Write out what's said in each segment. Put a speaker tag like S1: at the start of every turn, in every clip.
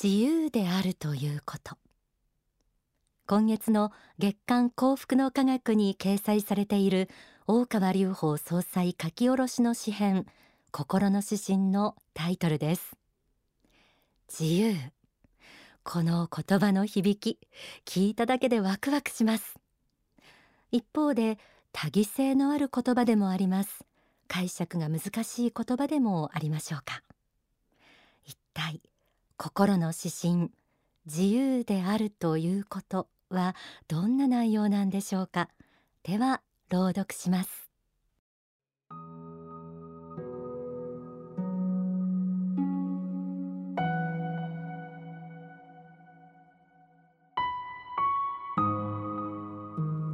S1: 自由であるということ。今月の月刊幸福の科学に掲載されている大川隆法総裁書き下ろしの詩編心の指針のタイトルです。自由。この言葉の響き聞いただけでワクワクします。一方で多義性のある言葉でもあります。解釈が難しい言葉でもありましょうか。一体心の指針自由であるということはどんな内容なんでしょうか？では朗読します。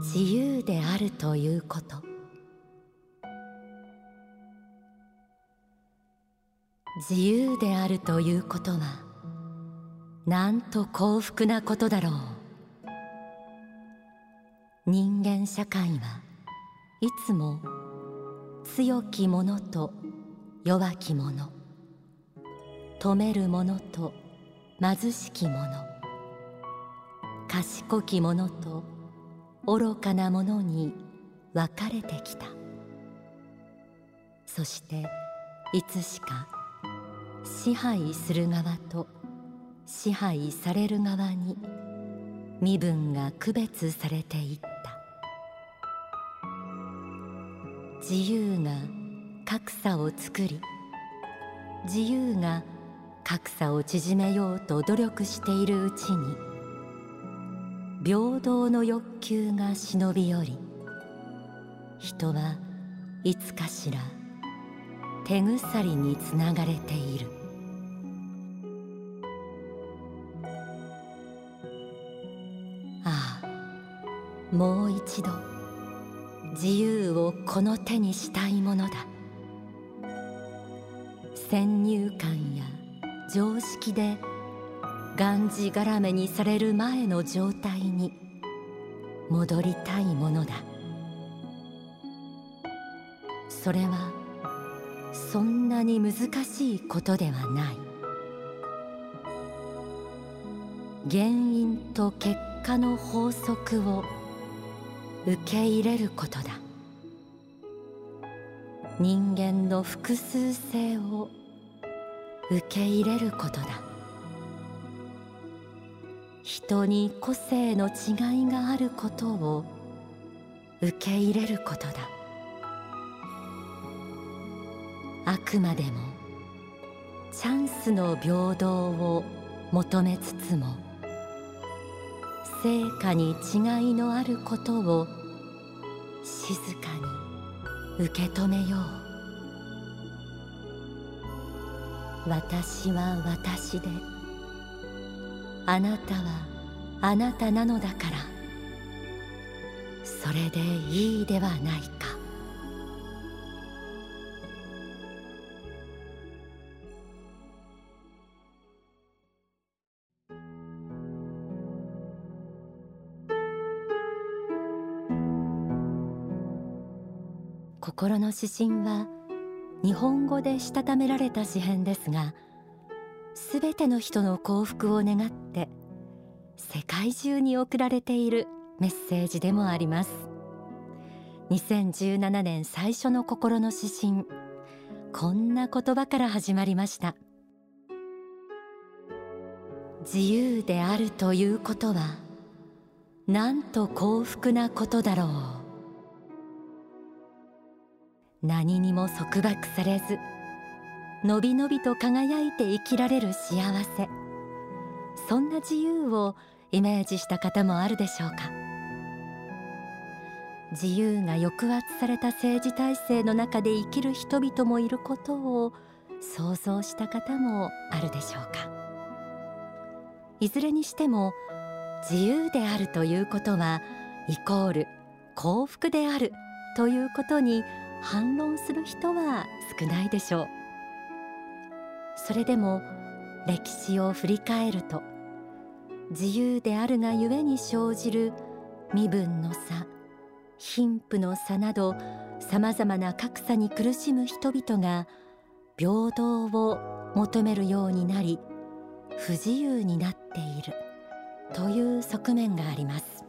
S1: 自由であるということ。自由であるということはなんと幸福なことだろう。人間社会はいつも強き者と弱き者止める者と貧しき者賢き者と愚かなものに分かれてきた。そしていつしか支配する側と支配される側に身分が区別されていった。自由が格差を作り自由が格差を縮めようと努力しているうちに平等の欲求が忍び寄り人はいつかしら手鎖につながれている。もう一度。自由をこの手にしたいものだ。先入観や常識でがんじがらめにされる前の状態に戻りたいものだ。それはそんなに難しいことではない。原因と結果の法則を受け入れることだ。人間の複数性を受け入れることだ。人に個性の違いがあることを受け入れることだ。あくまでもチャンスの平等を求めつつも成果に違いのあることを静かに受け止めよう。私は私であなたはあなたなのだから。それでいいではないか。心の指針は日本語でしたためられた詩編ですがすべての人の幸福を願って世界中に送られているメッセージでもあります。2017年最初の心の指針こんな言葉から始まりました。自由であるということはなんと幸福なことだろう。何にも束縛されずのびのびと輝いて生きられる幸せ。そんな自由をイメージした方もあるでしょうか。自由が抑圧された政治体制の中で生きる人々もいることを想像した方もあるでしょうか。いずれにしても自由であるということはイコール幸福であるということに反論する人は少ないでしょう。それでも歴史を振り返ると自由であるがゆえに生じる身分の差貧富の差などさまざまな格差に苦しむ人々が平等を求めるようになり不自由になっているという側面があります。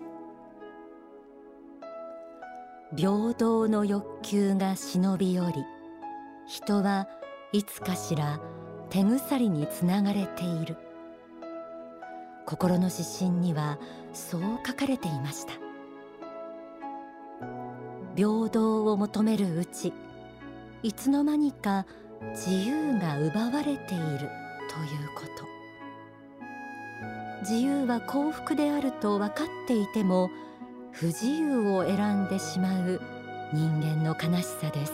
S1: 平等の欲求が忍び寄り人はいつかしら手鎖につながれている。心の指針にはそう書かれていました。平等を求めるうちいつの間にか自由が奪われているということ。自由は幸福であると分かっていても不自由を選んでしまう人間の悲しさです。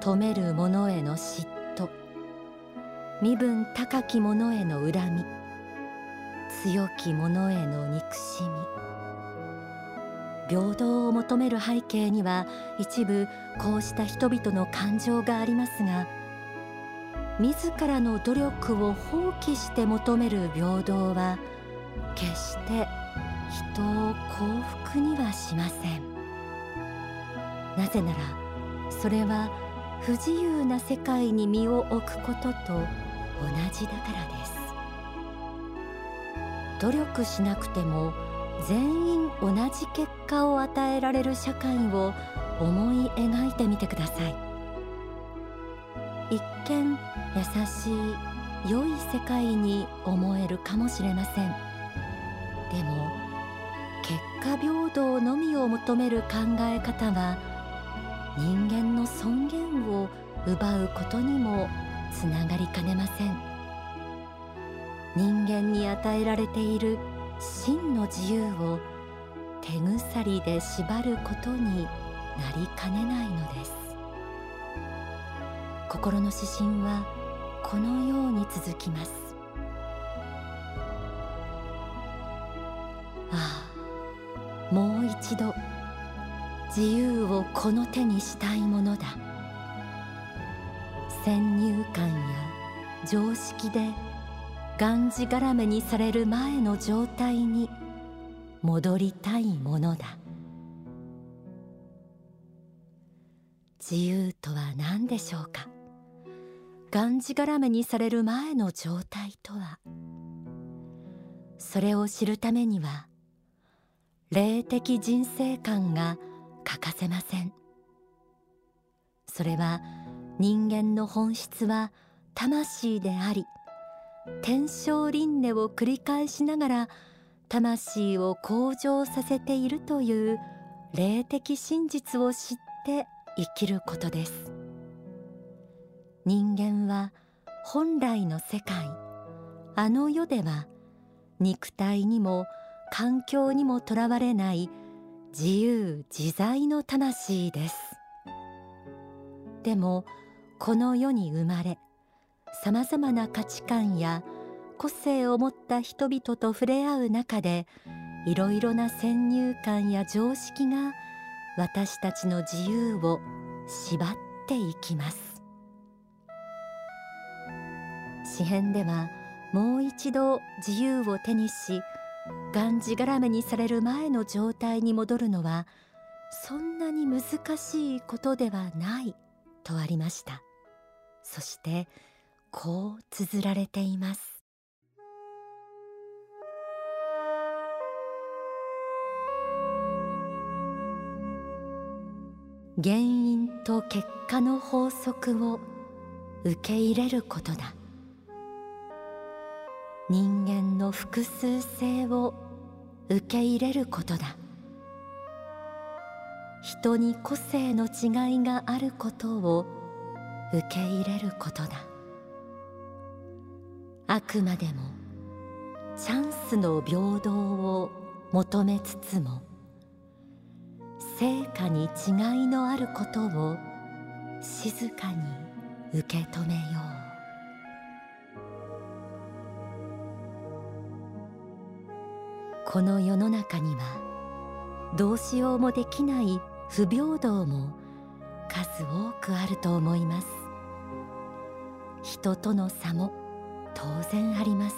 S1: 止める者への嫉妬。身分高き者への恨み。強き者への憎しみ。平等を求める背景には一部こうした人々の感情がありますが自らの努力を放棄して求める平等は決して人を幸福にはしません。なぜならそれは不自由な世界に身を置くことと同じだからです。努力しなくても全員同じ結果を与えられる社会を思い描いてみてください。一見優しい良い世界に思えるかもしれません。でも結果平等のみを求める考え方は人間の尊厳を奪うことにもつながりかねません。人間に与えられている真の自由を手鎖で縛ることになりかねないのです。心の指針はこのように続きます。もう一度自由をこの手にしたいものだ。先入観や常識でがんじがらめにされる前の状態に戻りたいものだ。自由とは何でしょうか？がんじがらめにされる前の状態とは？それを知るためには霊的人生観が欠かせません。それは人間の本質は魂であり天正輪廻を繰り返しながら魂を向上させているという霊的真実を知って生きることです。人間は本来の世界あの世では肉体にも環境にもとらわれない自由自在の魂です。でもこの世に生まれさまざまな価値観や個性を持った人々と触れ合う中でいろいろな先入観や常識が私たちの自由を縛っていきます。詩編ではもう一度自由を手にしがんじがらめにされる前の状態に戻るのはそんなに難しいことではないとありました。そしてこう綴られています。原因と結果の法則を受け入れることだ。人間の複数性を受け入れることだ。人に個性の違いがあることを受け入れることだ。あくまでもチャンスの平等を求めつつも成果に違いのあることを静かに受け止めよう。この世の中にはどうしようもできない不平等も数多くあると思います。人との差も当然あります。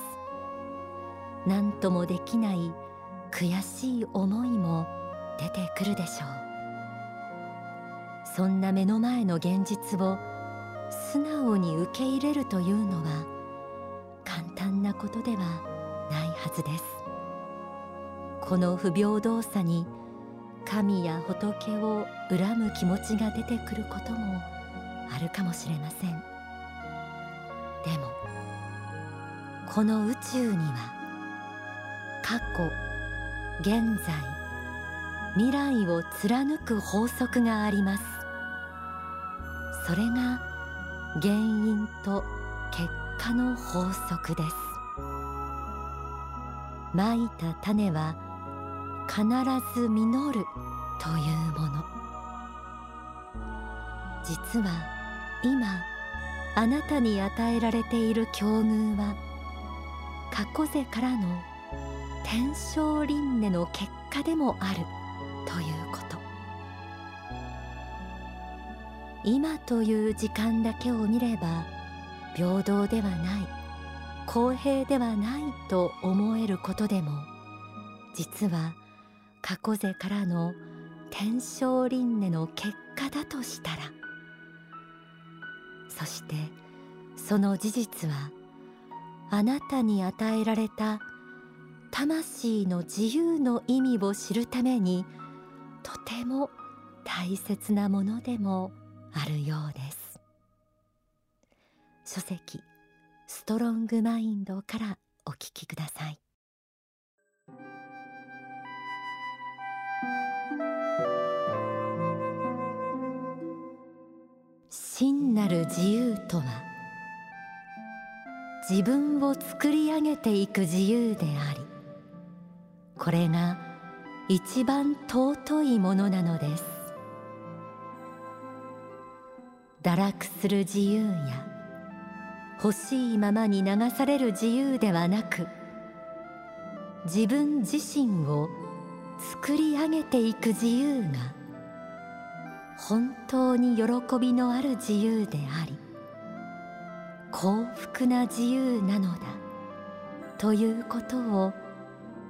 S1: 何ともできない悔しい思いも出てくるでしょう。そんな目の前の現実を素直に受け入れるというのは簡単なことではないはずです。この不平等さに神や仏を恨む気持ちが出てくることもあるかもしれません。でもこの宇宙には過去現在未来を貫く法則があります。それが原因と結果の法則です。まいた種は必ず実るというもの。実は今あなたに与えられている境遇は過去世からの天正輪廻の結果でもあるということ。今という時間だけを見れば平等ではない公平ではないと思えることでも実は過去世からの天正輪廻の結果だとしたら。そしてその事実はあなたに与えられた魂の自由の意味を知るためにとても大切なものでもあるようです。書籍ストロングマインドからお聞きください。真なる自由とは自分を作り上げていく自由でありこれが一番尊いものなのです。堕落する自由や欲しいままに流される自由ではなく自分自身を作り上げていく自由が本当に喜びのある自由であり幸福な自由なのだということを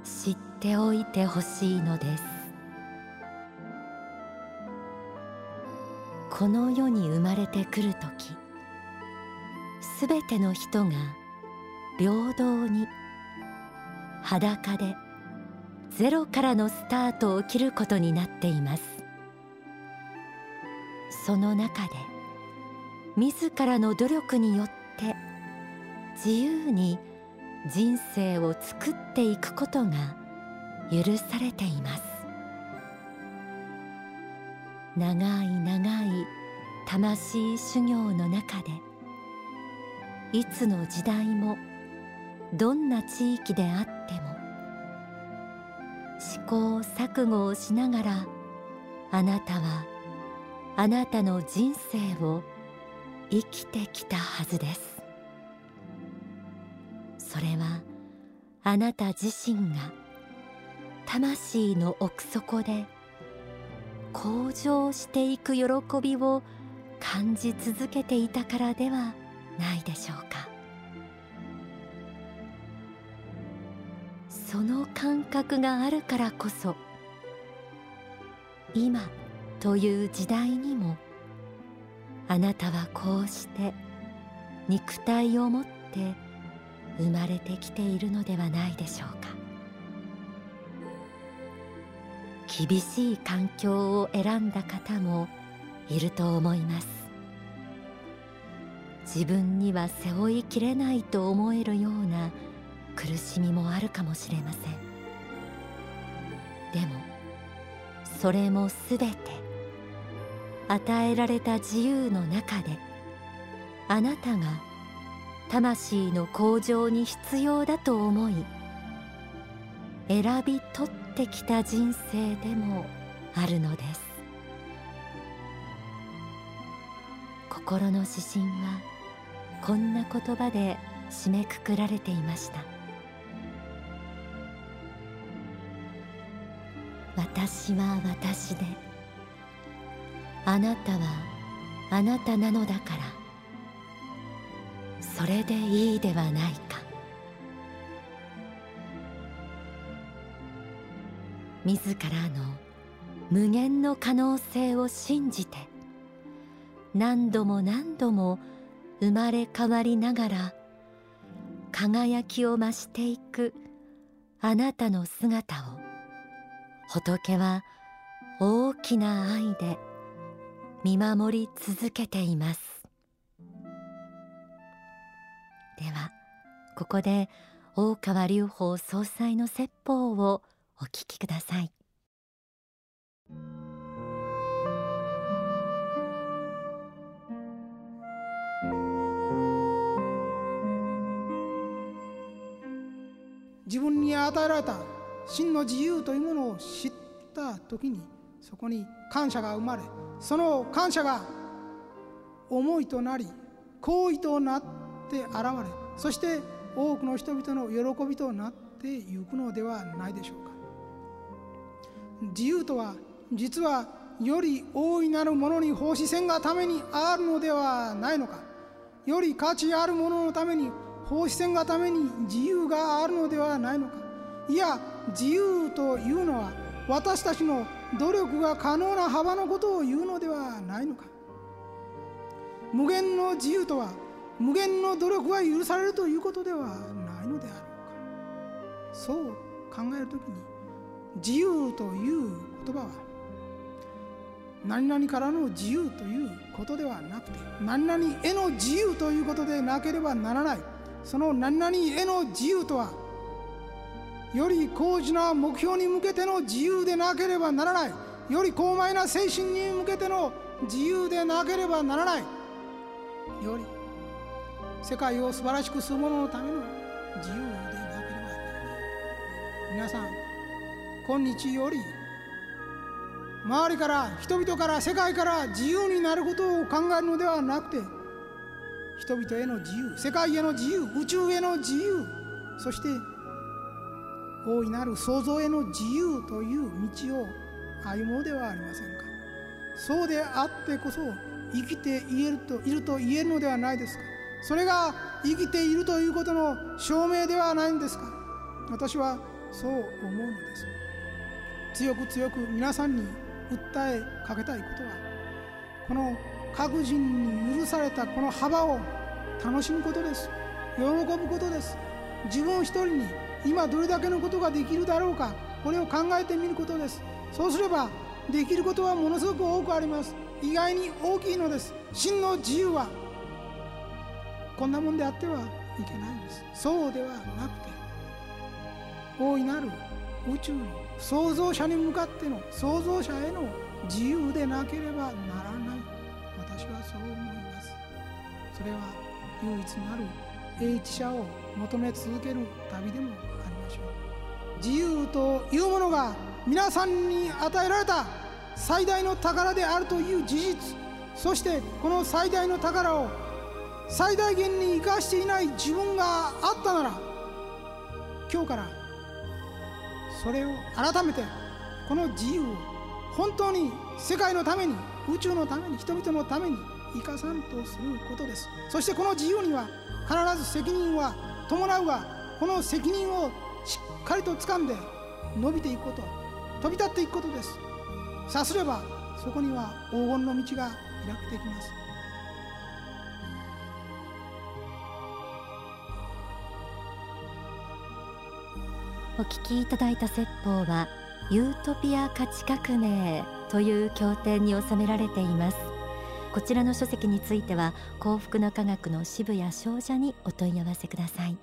S1: 知っておいてほしいのです。この世に生まれてくる時すべての人が平等に裸でゼロからのスタートを切ることになっています。その中で自らの努力によって自由に人生を作っていくことが許されています。長い長い魂修行の中でいつの時代もどんな地域であっても試行錯誤をしながらあなたはあなたの人生を生きてきたはずです。それはあなた自身が魂の奥底で向上していく喜びを感じ続けていたからではないでしょうか。その感覚があるからこそ今という時代にもあなたはこうして肉体を持って生まれてきているのではないでしょうか。厳しい環境を選んだ方もいると思います。自分には背負いきれないと思えるような苦しみもあるかもしれません。でもそれもすべて与えられた自由の中であなたが魂の向上に必要だと思い選び取ってきた人生でもあるのです。心の指針はこんな言葉で締めくくられていました。私は私であなたはあなたなのだから。それでいいではないか。自らの無限の可能性を信じて何度も何度も生まれ変わりながら輝きを増していくあなたの姿を仏は大きな愛で見守り続けています。ではここで大川隆法総裁の説法をお聞きください。
S2: 自分に与えられた真の自由というものを知った時にそこに感謝が生まれその感謝が思いとなり行為となって現れそして多くの人々の喜びとなっていくのではないでしょうか。自由とは実はより大いなるものに奉仕せんがためにあるのではないのか。より価値あるもののために奉仕戦がために自由があるのではないのか。いや自由というのは私たちの努力が可能な幅のことを言うのではないのか。無限の自由とは無限の努力が許されるということではないのであろうか。そう考えるときに自由という言葉は何々からの自由ということではなくて何々への自由ということでなければならない。その何々への自由とはより高次な目標に向けての自由でなければならない。より高邁な精神に向けての自由でなければならない。より世界を素晴らしくする者のための自由でなければならない。皆さん今日より周りから人々から世界から自由になることを考えるのではなくて人々への自由世界への自由宇宙への自由そして大いなる創造への自由という道を歩もうではありませんか。そうであってこそ生きているといると言えるのではないですか。それが生きているということの証明ではないんですか。私はそう思うのです。強く強く皆さんに訴えかけたいことはこの各人に許されたこの幅を楽しむことです。喜ぶことです。自分一人に今どれだけのことができるだろうかこれを考えてみることです。そうすればできることはものすごく多くあります。意外に大きいのです。真の自由はこんなもんであってはいけないんです。そうではなくて大いなる宇宙の創造者に向かっての創造者への自由でなければならない。私はそう思います。それは唯一なる英知者を求め続ける旅でもありましょう。自由というものが皆さんに与えられた最大の宝であるという事実。そしてこの最大の宝を最大限に生かしていない自分があったなら今日からそれを改めてこの自由を本当に世界のために宇宙のために人々のために生かさんとすることです。そしてこの自由には必ず責任は伴うがこの責任をしっかりと掴んで伸びていくこと飛び立っていくことです。さすればそこには黄金の道が開けてきます。
S1: お聞きいただいた説法はユートピア価値革命という経典に収められています。こちらの書籍については幸福の科学の渋谷商社にお問い合わせください。